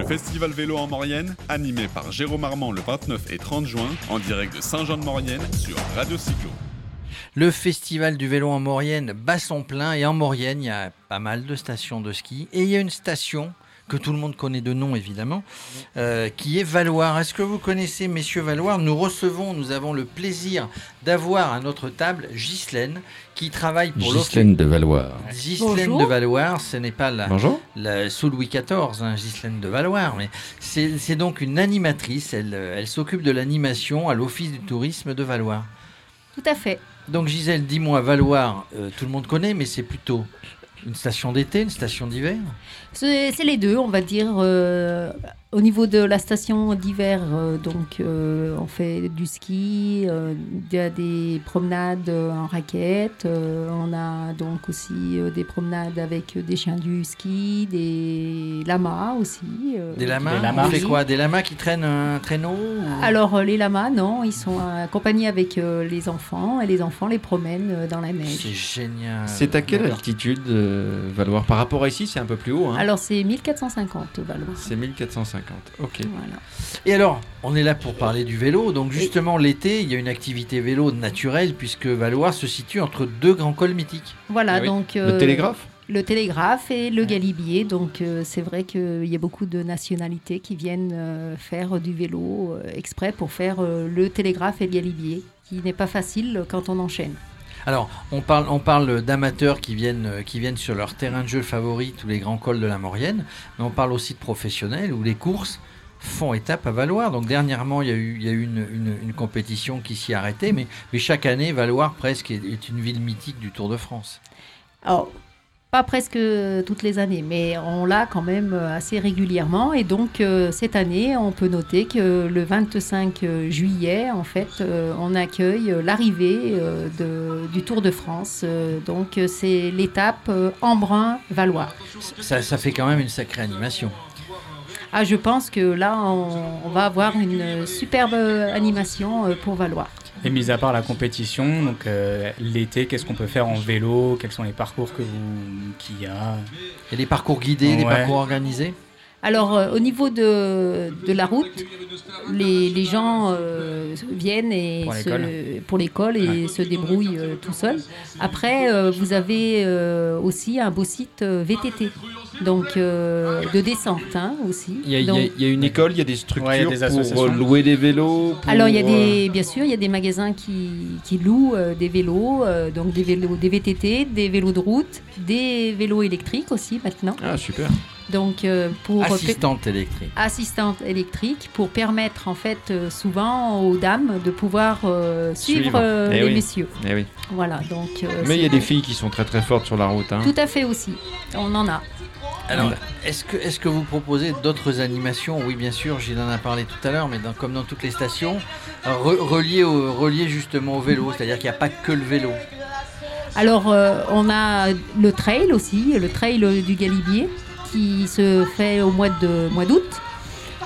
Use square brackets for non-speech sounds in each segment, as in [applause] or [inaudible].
Le festival vélo en Maurienne, animé par Jérôme Armand le 29 et 30 juin, en direct de Saint-Jean-de-Maurienne sur Radio Cyclo. Le festival du vélo en Maurienne bat son plein et en Maurienne, il y a pas mal de stations de ski et il y a une station que tout le monde connaît de nom évidemment, euh, qui est Valoir. Est-ce que vous connaissez messieurs Valoir Nous recevons, nous avons le plaisir d'avoir à notre table Ghislaine qui travaille pour Ghislaine de Valoir. Ghislaine de Valoir, ce n'est pas la, Bonjour. la sous Louis XIV, hein, Ghislaine de Valoir, mais c'est donc une animatrice. Elle, elle s'occupe de l'animation à l'Office du tourisme de Valoir. Tout à fait. Donc Gisèle, dis-moi, Valoir, euh, tout le monde connaît, mais c'est plutôt une station d'été, une station d'hiver? C'est les deux, on va dire. euh, au niveau de la station d'hiver, euh, donc euh, on fait du ski, euh, il y a des promenades euh, en raquette, euh, on a donc aussi euh, des promenades avec des chiens du ski, des lamas aussi. euh, Des lamas, Des lamas. On fait quoi Des lamas qui traînent un traîneau ou- Alors euh, les lamas, non, ils sont accompagnés avec euh, les enfants et les enfants les promènent euh, dans la neige. C'est génial. C'est à quelle altitude euh, Valoir? Par rapport à ici, c'est un peu plus haut. Hein Alors c'est 1450 Valois. c'est 1450. Ok. Voilà. Et alors, on est là pour parler du vélo. Donc justement, l'été, il y a une activité vélo naturelle puisque Valoir se situe entre deux grands cols mythiques. Voilà, Ah oui. donc Le euh, télégraphe le télégraphe et le galibier. Donc euh, c'est vrai qu'il y a beaucoup de nationalités qui viennent euh, faire du vélo euh, exprès pour faire euh, le télégraphe et le galibier, qui n'est pas facile quand on enchaîne. Alors, on parle, on parle d'amateurs qui viennent, euh, qui viennent sur leur terrain de jeu favori, tous les grands cols de la Maurienne, mais on parle aussi de professionnels où les courses font étape à Valoir. Donc dernièrement, il y a eu, une, compétition qui s'y arrêtée, mais, mais chaque année, Valoir presque est, est une ville mythique du Tour de France. Alors, pas presque toutes les années, mais on l'a quand même assez régulièrement. Et donc, euh, cette année, on peut noter que le 25 juillet, en fait, euh, on accueille l'arrivée euh, du Tour de France. Donc, c'est l'étape Embrun-Valois. Ça fait quand même une sacrée animation. Ah, je pense que là, on, on va avoir une superbe animation euh, pour Valois. Et mis à part la compétition, donc euh, l'été, qu'est-ce qu'on peut faire en vélo? Quels sont les parcours que vous qu'il y a? Et les parcours guidés, les parcours organisés? Alors, euh, au niveau de, de la route, les, les gens euh, viennent et Pour l'école. et se débrouillent euh, tout seuls. Après, euh, vous avez euh, aussi un beau site VTT, donc euh, de descente hein, aussi. Il y, a, y y une école, il y a des structures Ouais, il y a des pour euh, louer des vélos. pour, Alors il y a des, bien sûr, il y a des magasins qui, qui louent euh, des vélos, euh, donc des vélos, des VTT, des vélos de route, des vélos électriques aussi maintenant. Ah super. Donc euh, pour Assistante électrique. assistante électrique pour permettre en fait euh, souvent aux dames de pouvoir euh, suivre, Suivre. euh, Eh les oui. messieurs. Eh oui. Voilà donc. euh, Mais il y a des filles qui sont très très fortes sur la route. Hein. Tout à fait aussi. On en a. Alors, est-ce que, est que vous proposez d'autres animations? Oui, bien sûr, j'en en a parlé tout à l'heure, mais dans- comme dans toutes les stations, re- reliées, au, reliées justement au vélo, c'est-à-dire qu'il n'y a pas que le vélo. Alors, euh, on a le trail aussi, le trail du Galibier, qui se fait au mois de mois d'août.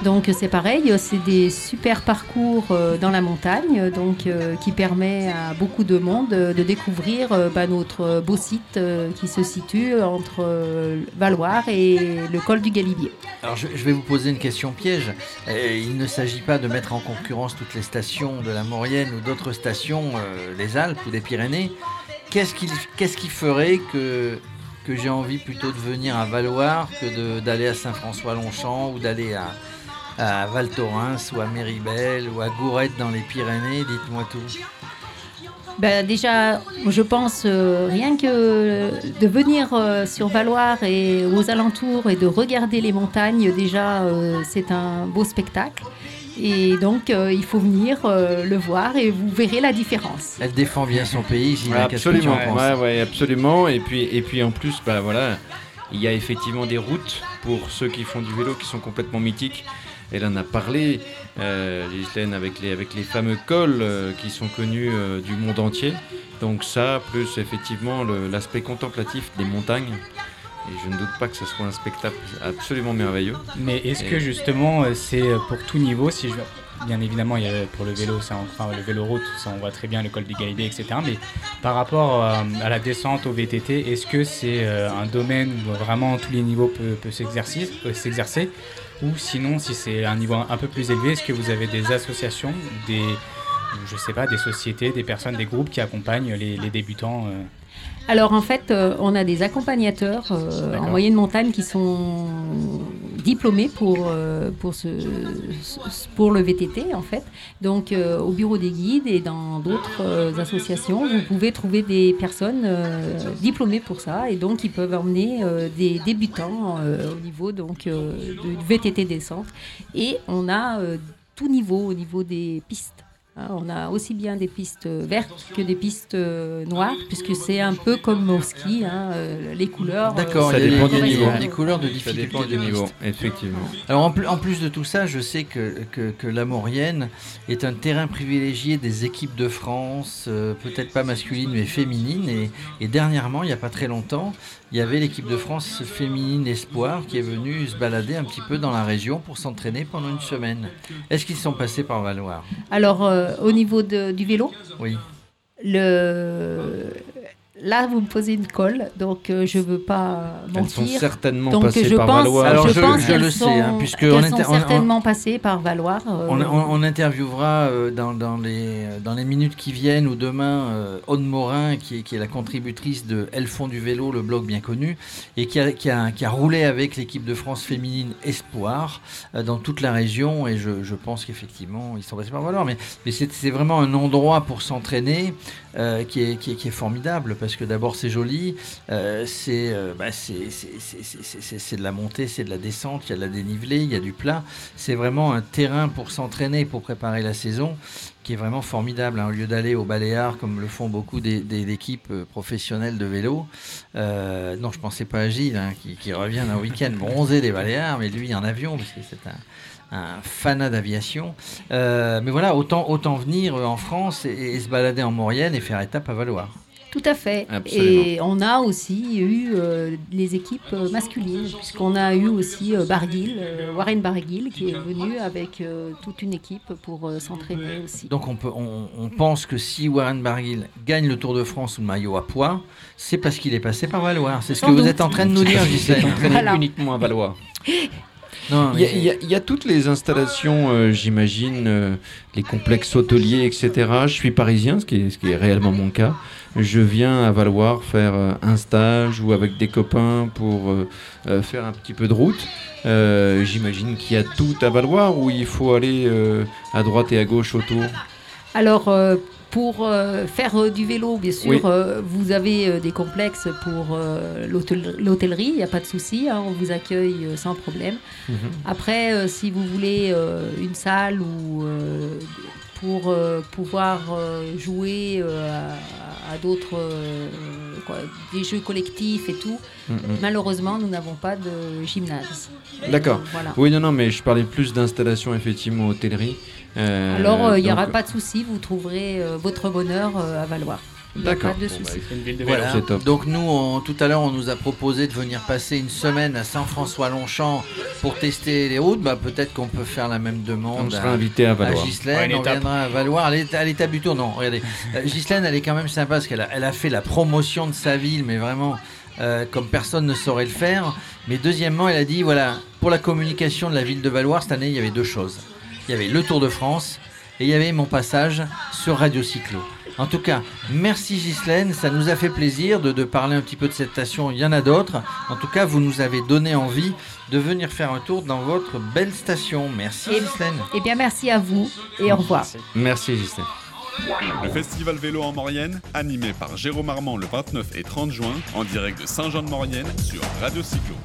Donc c'est pareil, c'est des super parcours euh, dans la montagne, donc euh, qui permet à beaucoup de monde euh, de découvrir bah, notre beau site qui se situe entre Valoir et le col du Galibier. Alors, je, vais vous poser une question piège. Il ne s'agit pas de mettre en concurrence toutes les stations de la Maurienne ou d'autres stations des Alpes ou des Pyrénées. Qu'est-ce qui, qu'est-ce qui ferait que, que j'ai envie plutôt de venir à Valoir que d'aller à Saint-François-Longchamp ou d'aller à, à Val Thorens ou à Méribel ou à Gourette dans les Pyrénées Dites-moi tout. Ben, déjà, je pense euh, rien que de venir euh, sur Valoir et aux alentours et de regarder les montagnes, déjà, euh, c'est un beau spectacle. Et donc, euh, il faut venir euh, le voir et vous verrez la différence. Elle défend bien son pays, Gilles. Ouais, absolument, ouais, ouais, absolument. Et puis, et puis en plus, bah voilà, il y a effectivement des routes pour ceux qui font du vélo qui sont complètement mythiques. Elle en a parlé, euh, Ghislaine, avec les, avec les fameux cols euh, qui sont connus euh, du monde entier. Donc ça, plus effectivement l'aspect contemplatif des montagnes. Et je ne doute pas que ce soit un spectacle absolument merveilleux. Mais est-ce Et- que justement euh, c'est euh, pour tout niveau si je... bien évidemment, il y a, pour le vélo, c'est enfin, le vélo route, ça, on voit très bien le col des Galibiers, etc. Mais par rapport euh, à la descente au VTT, est-ce que c'est euh, un domaine où vraiment tous les niveaux peuvent peut s'exercer? Ou sinon, si c'est un niveau un peu plus élevé, est-ce que vous avez des associations, des, je sais pas, des sociétés, des personnes, des groupes qui accompagnent les, les débutants alors en fait, euh, on a des accompagnateurs euh, en moyenne montagne qui sont diplômés pour, euh, pour, ce, pour le VTT en fait. Donc au bureau des guides et dans d'autres associations, vous pouvez trouver des personnes diplômées pour ça et donc ils peuvent emmener des débutants au niveau donc, du VTT descente. Et on a tout niveau au niveau des pistes. Hein, on a aussi bien des pistes vertes que des pistes euh, noires, puisque c'est un peu comme au ski, hein, euh, les couleurs. Euh, D'accord, ça dépend du niveau. Les couleurs de difficulté ça du niveau, effectivement. Alors en plus, de tout ça, je sais que, que, la Maurienne est un terrain privilégié des équipes de France, peut-être pas masculines mais féminines. Et, et dernièrement, il n'y a pas très longtemps, il y avait l'équipe de France féminine Espoir qui est venue se balader un petit peu dans la région pour s'entraîner pendant une semaine. Est-ce qu'ils sont passés par Valoir Alors, au niveau du vélo Oui. Le, Là, vous me posez une colle, donc euh, je ne veux pas mentir. Elles sont certainement donc, passées je par pense, Valoir. Alors, je, je, pense je le sont, sais, hein, puisque on sont certainement passées par Valoir. Euh, on, on, interviewera euh, dans, dans, les, dans les minutes qui viennent ou demain euh, Aude Morin, qui est, qui est la contributrice de Elles font du vélo, le blog bien connu, et qui a, qui a, qui a roulé avec l'équipe de France féminine Espoir dans toute la région. Et je, je pense qu'effectivement, ils sont passés par Valoir. Mais, mais c'est vraiment un endroit pour s'entraîner. Euh, qui, est, qui, est, qui, est, formidable parce que d'abord c'est joli, euh, euh, bah, c'est de la montée, c'est de la descente, il y a de la dénivelée, il y a du plat. C'est vraiment un terrain pour s'entraîner, pour préparer la saison qui est vraiment formidable. Hein. Au lieu d'aller au Baléares, comme le font beaucoup des, équipes professionnelles de vélo, non, je pensais pas à Gilles, hein, qui, revient d'un week-end bronzé des Baléares, mais lui en avion, parce que c'est un, fanat d'aviation. Euh, mais voilà, autant, autant venir en France et, se balader en Maurienne et faire étape à Valoir. Tout à fait. Et on a aussi eu euh, les équipes masculines, puisqu'on a eu aussi euh, Barguil, Warren Barguil, qui est venu avec toute une équipe pour s'entraîner aussi. Donc on, peut, on, pense que si Warren Barguil gagne le Tour de France ou le maillot à poids, c'est parce qu'il est passé par Valoir. C'est ce que vous êtes en train de nous dire, Gisèle. Voilà. uniquement à Valoir. [laughs] Il y, a toutes les installations, euh, j'imagine, euh, les complexes hôteliers, etc. Je suis parisien, ce qui est, ce qui est réellement mon cas. Je viens à Valoir faire euh, un stage ou avec des copains pour faire un petit peu de route. j'imagine qu'il y a tout à Valoir ou il faut aller à droite et à gauche autour Alors, pour euh, faire euh, du vélo, bien sûr, euh, vous avez des complexes pour l'hôtellerie, il n'y a pas de souci, hein, on vous accueille sans problème. Mhm. Après, si vous voulez une salle ou pour pouvoir jouer à, d'autres des jeux collectifs et tout. Mhm. Malheureusement, nous n'avons pas de gymnase. D'accord. Oui, non, non, mais je parlais plus d'installation effectivement hôtellerie. Euh, Alors, euh, il n'y aura pas de souci, vous trouverez euh, votre bonheur à Valoir. D'accord. Bah, voilà. Donc nous, tout à l'heure, on nous a proposé de venir passer une semaine à Saint-François-Longchamp pour tester les routes. Bah, peut-être qu'on peut faire la même demande. On sera invité à Valoir. on viendra à Valoir. À l'étape du tour, non. Regardez, Ghislaine, elle est quand même sympa parce qu'elle a, elle a fait la promotion de sa ville, mais vraiment. comme personne ne saurait le faire. Mais deuxièmement, elle a dit voilà, pour la communication de la ville de Valoir, cette année, il y avait deux choses il y avait le Tour de France et il y avait mon passage sur Radio Cyclo. En tout cas, merci Ghislaine, ça nous a fait plaisir de, parler un petit peu de cette station, il y en a d'autres. En tout cas, vous nous avez donné envie de venir faire un tour dans votre belle station. Merci et, Ghislaine. Eh bien, merci à vous et au revoir. Merci Ghislaine. Le festival vélo en Maurienne, animé par Jérôme Armand le 29 et 30 juin, en direct de Saint-Jean-de-Maurienne sur Radio Cyclo.